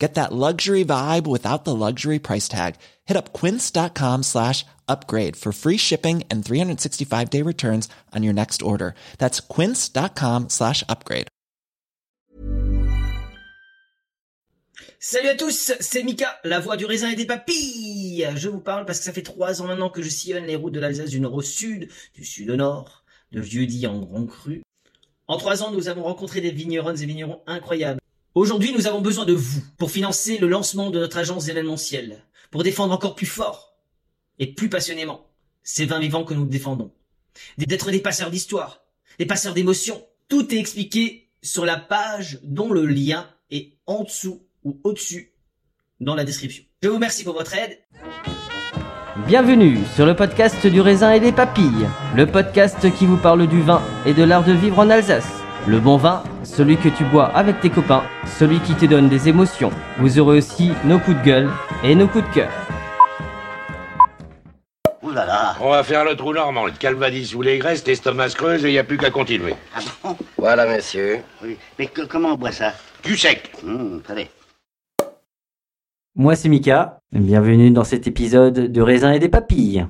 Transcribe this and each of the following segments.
Get that luxury vibe without the luxury price tag. Hit up quince.com slash upgrade for free shipping and 365 day returns on your next order. That's quince.com slash upgrade. Salut à tous, c'est Mika, la voix du raisin et des papilles. Je vous parle parce que ça fait trois ans maintenant que je sillonne les routes de l'Alsace du nord au sud, du sud au nord, de vieux-dit en grand cru. En trois ans, nous avons rencontré des vignerons et vignerons incroyables. Aujourd'hui, nous avons besoin de vous pour financer le lancement de notre agence événementielle, pour défendre encore plus fort et plus passionnément ces vins vivants que nous défendons. D'être des passeurs d'histoire, des passeurs d'émotions. Tout est expliqué sur la page dont le lien est en dessous ou au-dessus dans la description. Je vous remercie pour votre aide. Bienvenue sur le podcast du raisin et des papilles, le podcast qui vous parle du vin et de l'art de vivre en Alsace. Le bon vin, celui que tu bois avec tes copains, celui qui te donne des émotions. Vous aurez aussi nos coups de gueule et nos coups de cœur. Ouh là là On va faire le trou normand, le calvadis sous les graisses, l'estomac se creuse et il n'y a plus qu'à continuer. Ah bon? Voilà, monsieur. Oui. Mais que- comment on boit ça? Du sec. Hum, Attendez. Moi c'est Mika, bienvenue dans cet épisode de raisin et des papilles.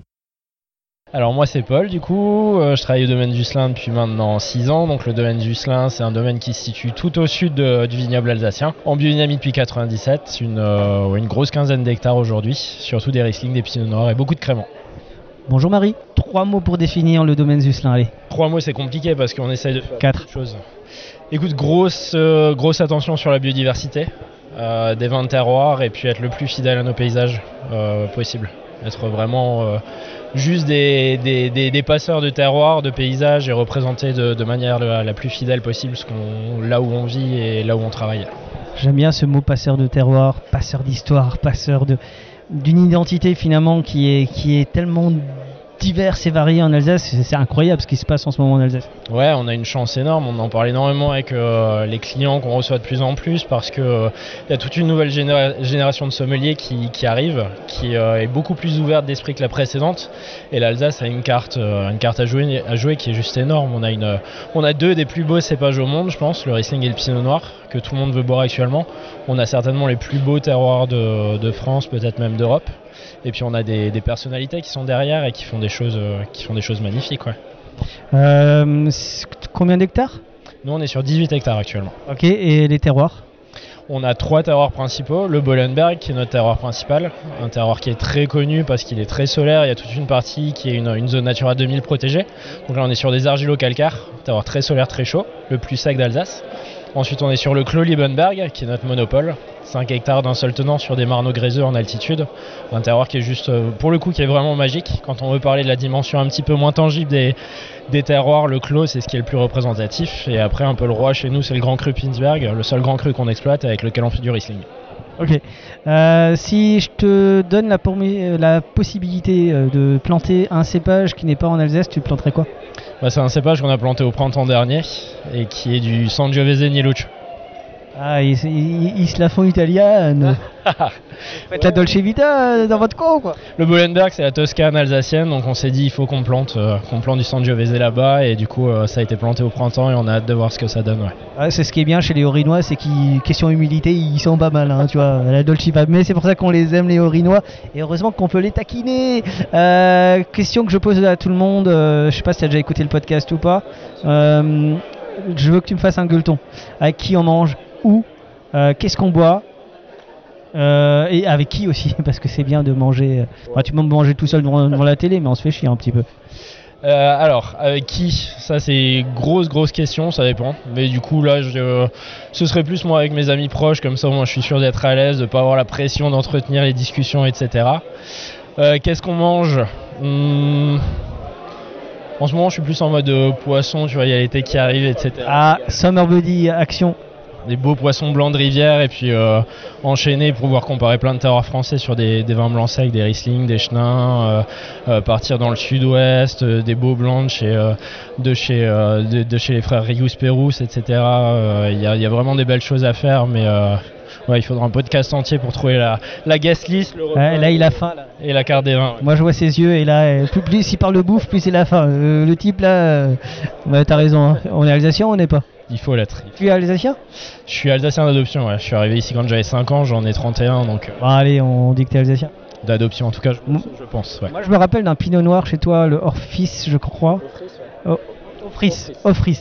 Alors moi c'est Paul du coup, Euh, je travaille au domaine du Slin depuis maintenant 6 ans, donc le domaine du Slin c'est un domaine qui se situe tout au sud de- du vignoble alsacien, en biodynamie depuis 97, une, euh, une grosse quinzaine d'hectares aujourd'hui, surtout des Riesling, des Pinot Noirs et beaucoup de créments. Bonjour Marie, trois mots pour définir le domaine Zuslin, allez. Trois mots c'est compliqué parce qu'on essaye de faire Quatre. choses. Écoute, grosse, euh, grosse attention sur la biodiversité, euh, des vins de terroir et puis être le plus fidèle à nos paysages euh, possible. Être vraiment euh, juste des, des, des- passeurs de terroir, de paysages et représenter de, manière la, plus fidèle possible ce là où on vit et là où on travaille. J'aime bien ce mot passeur de terroir, passeur d'histoire, passeur d'une identité finalement qui est qui est tellement diverse et variée en Alsace, c'est incroyable ce qui se passe en ce moment en Alsace. Ouais, on a une chance énorme. On en parle énormément avec euh, les clients qu'on reçoit de plus en plus parce que euh, il y a toute une nouvelle généra- génération de sommeliers qui, arrive, qui euh, est beaucoup plus ouverte d'esprit que la précédente. Et l'Alsace a une carte, euh, à jouer, qui est juste énorme. On a deux des plus beaux cépages au monde, je pense, le Riesling et le Pinot Noir, que tout le monde veut boire actuellement. On a certainement les plus beaux terroirs de, France, peut-être même d'Europe. Et puis on a des, personnalités qui sont derrière et qui font des choses, euh, magnifiques. Euh, combien d'hectares? Nous on est sur 18 hectares actuellement. Ok, et les terroirs? On a trois terroirs principaux. Le Bollenberg, qui est notre terroir principal, un terroir qui est très connu parce qu'il est très solaire. Il y a toute une partie qui est une, une zone Natura 2000 protégée. Donc là, on est sur des argilo-calcaires, terroir très solaire, très chaud, le plus sec d'Alsace. Ensuite, on est sur le Clos Liebenberg, qui est notre monopole. 5 hectares d'un seul tenant sur des marneaux gréseux en altitude. Un terroir qui est juste, euh, pour le coup, qui est vraiment magique. Quand on veut parler de la dimension un petit peu moins tangible des, terroirs, le Clos, c'est ce qui est le plus représentatif. Et après, un peu le roi chez nous, c'est le Grand Cru Pinsberg, le seul Grand Cru qu'on exploite avec lequel on fait du Riesling. Ok. Euh, si je te donne la, euh, possibilité euh, de planter un cépage qui n'est pas en Alsace, tu planterais quoi? Bah, c'est un cépage qu'on a planté au printemps dernier et qui est du Sangiovese Nieluccio. Ah, ils, ils- ils se la font italienne. Faites la Dolce Vita euh, dans votre coin, quoi. Le Bolenberg, c'est la Toscane alsacienne, donc on s'est dit il faut qu'on plante, euh, qu'on plante du Sangiovese là-bas, et du coup euh, ça a été planté au printemps et on a hâte de voir ce que ça donne. Ouais. Ouais, c'est ce qui est bien chez les Orinois, c'est qu'ils, question humilité, ils sont pas mal, hein, tu vois, la Dolce Vita. Mais c'est pour ça qu'on les aime, les Orinois, et heureusement qu'on peut les taquiner. Euh, question que je pose à tout le monde, euh, je sais pas si tu as déjà écouté le podcast ou pas. Euh, je veux que tu me fasses un gueuleton. Avec qui on mange, où, euh, qu'est-ce qu'on boit, euh, et avec qui aussi, parce que c'est bien de manger. euh, enfin, tu peux manger tout seul devant, devant la télé, mais on se fait chier un petit peu. Euh, alors, avec qui Ça c'est grosse grosse question, ça dépend. Mais du coup là, je, ce serait plus moi avec mes amis proches, comme ça moi je suis sûr d'être à l'aise, de pas avoir la pression d'entretenir les discussions, etc. Qu'est-ce qu'on mange? Hmm, En ce moment je suis plus en mode poisson, tu vois, il y a l'été qui arrive, etc. Ah, Summer Body, action. Des beaux poissons blancs de rivière et puis euh, enchaîner pour pouvoir comparer plein de terroirs français sur des, des vins blancs secs, des Riesling, des Chenins, euh, euh, partir dans le sud-ouest, euh, des beaux blancs de chez, de chez, de, de chez les frères Rius Pérouse, etc. Il y, a, il y a vraiment des belles choses à faire, mais ouais, il faudra un podcast entier pour trouver la, la guest list, le repas Ouais, là, il a faim. Là. et la carte des vins. ouais. Moi, je vois ses yeux, et là, plus, plus il parle de bouffe, plus c'est la faim. Euh, le type, là, euh, t'as raison. hein. On est alsacien ou on n'est pas? Il faut l'être. Tu es alsacien? Je suis alsacien d'adoption, ouais. je suis arrivé ici quand j'avais 5 ans, j'en ai 31, donc euh, Bon, allez, on dit que t'es alsacien. d'adoption en tout cas, je, je pense. Ouais. Moi, je me rappelle d'un pinot noir chez toi, le Orphis, je crois. Oh, Offris, Offris.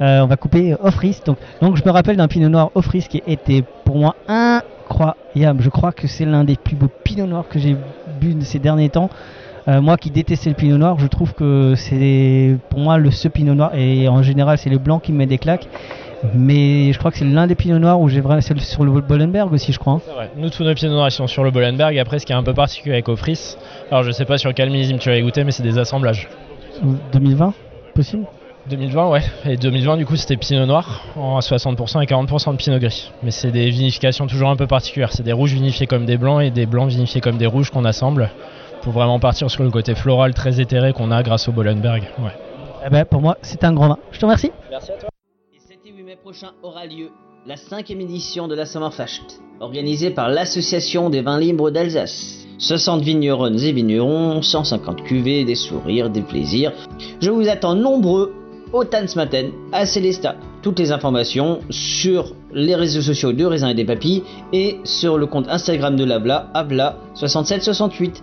Euh, on va couper Offris. Donc, donc, je me rappelle d'un pinot noir Offris qui était pour moi incroyable. Je crois que c'est l'un des plus beaux pinots noirs que j'ai bu de ces derniers temps. Euh, moi qui détestais le pinot noir, je trouve que c'est pour moi le ce pinot noir. Et en général, c'est le blanc qui me met des claques. Mais je crois que c'est l'un des pinots noirs où j'ai vraiment. C'est sur le Bollenberg aussi, je crois. hein. Vrai. Nous, tous nos pieds noirs, ils sont sur le Bollenberg. Après, ce qui est un peu particulier avec Ofris, alors je sais pas sur quel millésime tu as goûté, mais c'est des assemblages. 2020 Possible? 2020, ouais. Et 2020, du coup, c'était Pinot Noir en 60% et 40% de Pinot Gris. Mais c'est des vinifications toujours un peu particulières. C'est des rouges vinifiés comme des blancs et des blancs vinifiés comme des rouges qu'on assemble pour vraiment partir sur le côté floral très éthéré qu'on a grâce au Bollenberg. Ouais. Eh ben, pour moi, c'est un grand vin. Je te remercie. Merci à toi. Et 7 et 8 mai prochain aura lieu la cinquième édition de la Sommerfest, organisée par l'Association des vins libres d'Alsace. 60 vigneronnes et vignerons, 150 cuvées, des sourires, des plaisirs. Je vous attends nombreux au Tanzmatten, à Célestat. Toutes les informations sur les réseaux sociaux de Raisin et des Papilles et sur le compte Instagram de l'Abla, Abla6768.